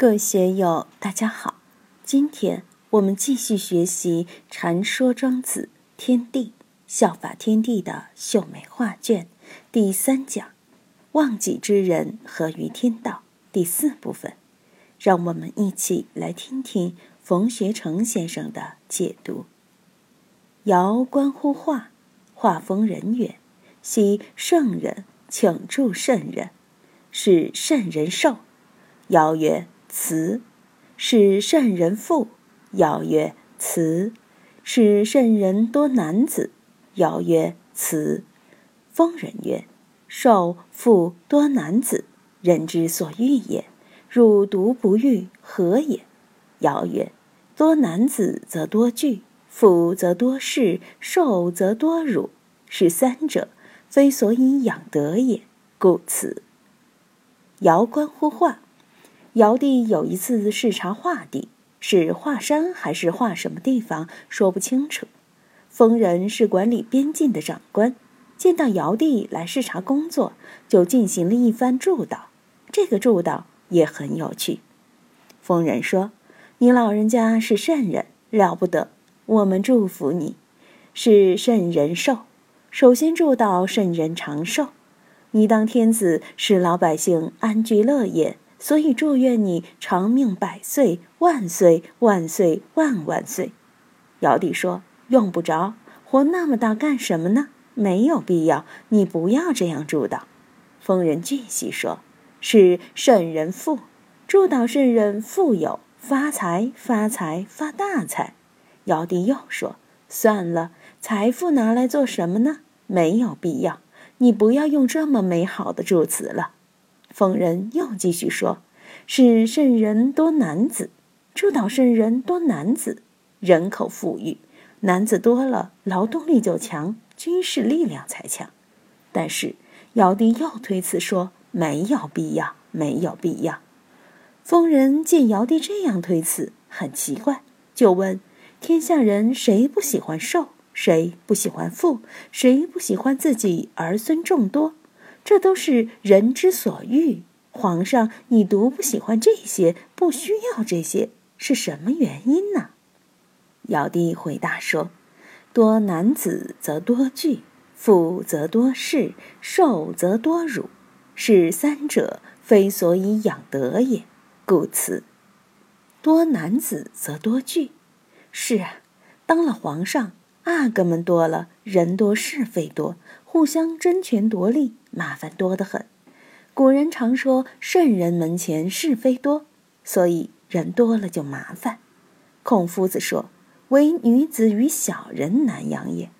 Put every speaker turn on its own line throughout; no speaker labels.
各位学友，大家好！今天我们继续学习《禅说庄子天地效法天地的秀美画卷》第三讲“忘己之人合于天道”第四部分。让我们一起来听听冯学成先生的解读。尧观乎画，画风人远：“昔圣人请助圣人，是圣人寿。”尧曰。慈，是圣人妇。尧曰：慈，是圣人多男子。尧曰：慈。疯人曰：受妇多男子，人之所欲也。汝独不欲，何也？尧曰：多男子则多惧，妇则多事，受则多辱。是三者，非所以养德也，故此。尧观乎画。尧帝有一次视察画地，是华山还是画什么地方，说不清楚。疯人是管理边境的长官，见到尧帝来视察工作，就进行了一番祝祷。这个祝祷也很有趣。疯人说：“你老人家是圣人，了不得，我们祝福你，是圣人寿。首先祝祷圣人长寿。你当天子，使老百姓安居乐业。”所以祝愿你长命百岁，万岁万岁万万岁。尧帝说：“用不着，活那么大干什么呢？没有必要，你不要这样祝祷。”疯人继续说：“是圣人富，祝祷圣人富有发财发财发大财。”尧帝又说：“算了，财富拿来做什么呢？没有必要，你不要用这么美好的祝词了。”疯人又继续说：“是圣人多男子，祝岛圣人多男子，人口富裕，男子多了，劳动力就强，军事力量才强。但是尧帝又推辞说没有必要，没有必要。疯人见尧帝这样推辞，很奇怪，就问：天下人谁不喜欢寿？谁不喜欢富？谁不喜欢自己儿孙众多？”这都是人之所欲。皇上，你独不喜欢这些，不需要这些，是什么原因呢？尧帝回答说：“多男子则多惧，富则多事，寿则多辱。是三者，非所以养德也。故此，多男子则多惧。是啊，当了皇上，阿哥们多了，人多是非多，互相争权夺利。”麻烦多得很，古人常说“圣人门前是非多”，所以人多了就麻烦。孔夫子说：“唯女子与小人难养也，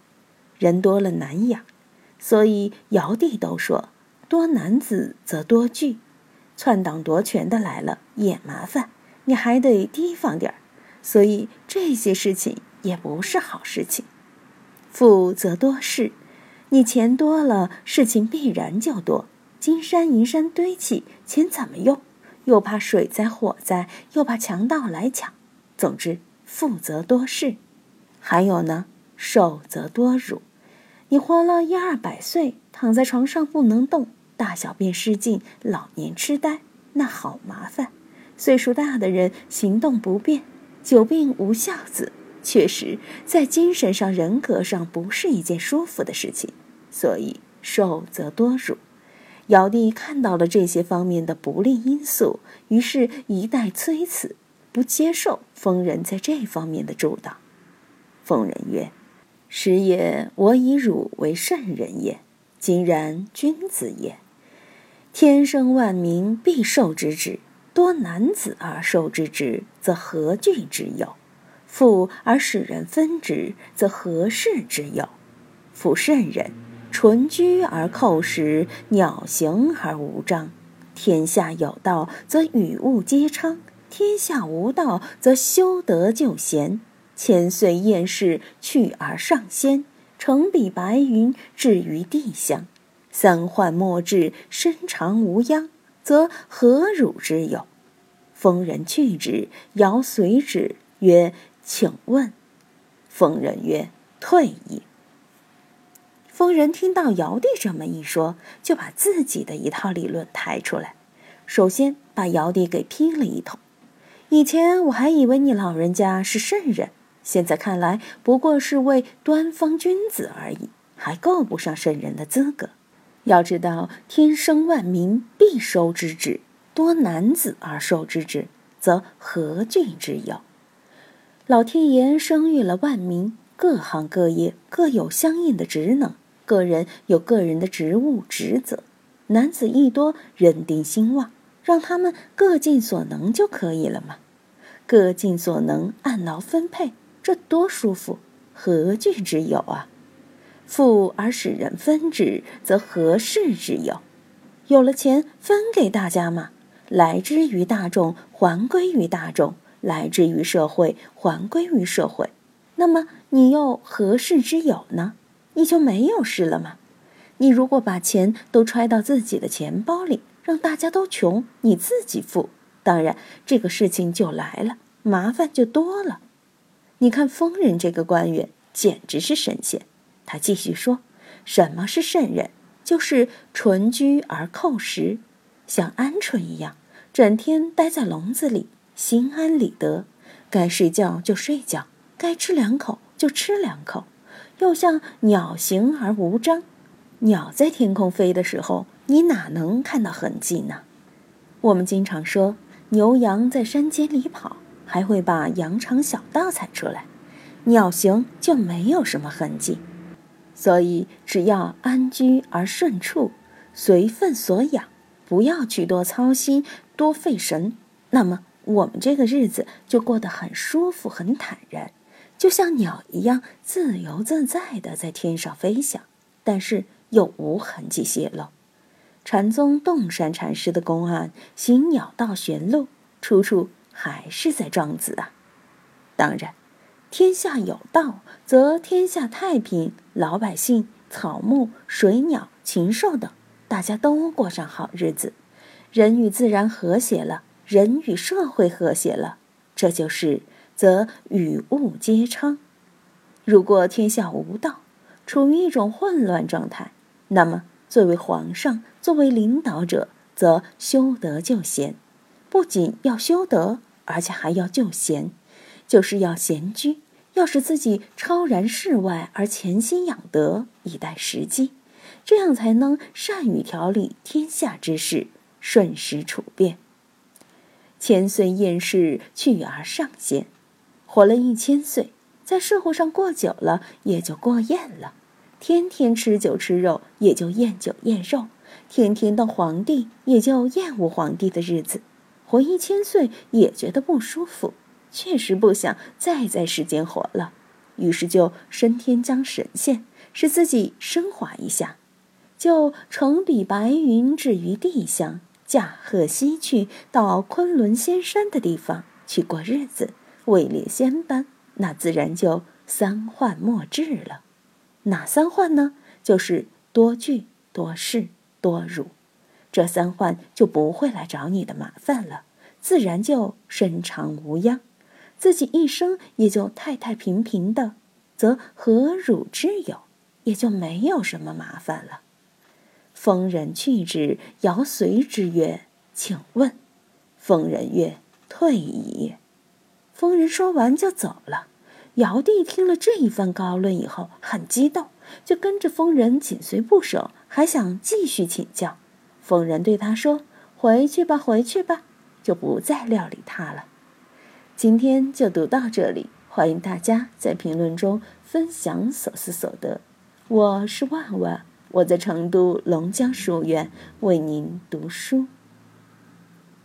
人多了难养。”所以尧帝都说：“多男子则多惧，篡党夺权的来了也麻烦，你还得提防点儿。”所以这些事情也不是好事情。富则多事。你钱多了，事情必然就多。金山银山堆起，钱怎么用？又怕水灾火灾，又怕强盗来抢。总之，富则多事。还有呢，寿则多辱。你活了一二百岁，躺在床上不能动，大小便失禁，老年痴呆，那好麻烦。岁数大的人行动不便，久病无孝子。确实，在精神上、人格上不是一件舒服的事情，所以受则多辱。尧帝看到了这些方面的不利因素，于是一代催辞，不接受疯人在这方面的主导。疯人曰：“时也，我以汝为圣人也，今然君子也。天生万民必受之职，多男子而受之职，则何惧之有？”富而使人分之，则何事之有？夫圣人，纯居而寇食，鸟行而无章。天下有道，则与物皆昌；天下无道，则修德就贤。千岁厌世，去而上仙；成彼白云，至于地乡。三患莫至，身长无殃，则何辱之有？疯人去之，尧随之曰。请问，疯人曰：“退矣。”疯人听到尧帝这么一说，就把自己的一套理论抬出来。首先把尧帝给批了一通，以前我还以为你老人家是圣人，现在看来不过是位端方君子而已，还够不上圣人的资格。要知道，天生万民必收之职，多男子而受之职，则何惧之有？老天爷生育了万民，各行各业各有相应的职能，个人有个人的职务职责。男子一多，人丁兴旺。让他们各尽所能就可以了嘛，各尽所能，按劳分配，这多舒服，何惧之有啊？富而使人分之，则何事之有？有了钱分给大家嘛，来之于大众，还归于大众；来之于社会，还归于社会。那么你又何事之有呢？你就没有事了吗？你如果把钱都揣到自己的钱包里。让大家都穷，你自己富，当然这个事情就来了，麻烦就多了。你看疯人这个官员简直是神仙。他继续说：“什么是圣人？就是纯居而扣食，像鹌鹑一样，整天待在笼子里，心安理得，该睡觉就睡觉，该吃两口就吃两口，又像鸟行而无章。鸟在天空飞的时候。”你哪能看到痕迹呢？我们经常说牛羊在山间里跑，还会把羊肠小道踩出来。鸟行就没有什么痕迹，所以只要安居而顺处，随份所养，不要去多操心、多费神，那么我们这个日子就过得很舒服、很坦然，就像鸟一样自由自在的在天上飞翔，但是又无痕迹泄露。禅宗洞山禅师的公案行鸟道玄路，处处还是在庄子啊。当然，天下有道，则天下太平，老百姓、草木、水鸟、禽兽等，大家都过上好日子，人与自然和谐了，人与社会和谐了，这就是则与物皆昌。如果天下无道，处于一种混乱状态，那么。作为皇上，作为领导者，则修德救贤，不仅要修德，而且还要救贤，就是要贤居，要使自己超然世外而潜心养德，以待时机，这样才能善于调理天下之事，顺时处变。千岁厌世，去而上仙，活了一千岁，在社会上过久了，也就过厌了。天天吃酒吃肉，也就厌酒厌肉；天天当皇帝，也就厌恶皇帝的日子。活一千岁也觉得不舒服，确实不想再在世间活了。于是就升天将神仙，使自己升华一下，就乘比白云至于地乡，驾鹤西去，到昆仑仙山的地方去过日子，位列仙班，那自然就三患莫治了。哪三患呢？就是多聚、多事、多辱，这三患就不会来找你的麻烦了，自然就身长无恙，自己一生也就太太平平的，则何辱之有？也就没有什么麻烦了。疯人去之，尧随之曰：“请问。”疯人曰：“退矣。”疯人说完就走了。尧帝听了这一番高论以后，很激动，就跟着疯人紧随不舍，还想继续请教。疯人对他说：“回去吧，回去吧。”就不再料理他了。今天就读到这里，欢迎大家在评论中分享所思所得。我是万万，我在成都龙江书院为您读书。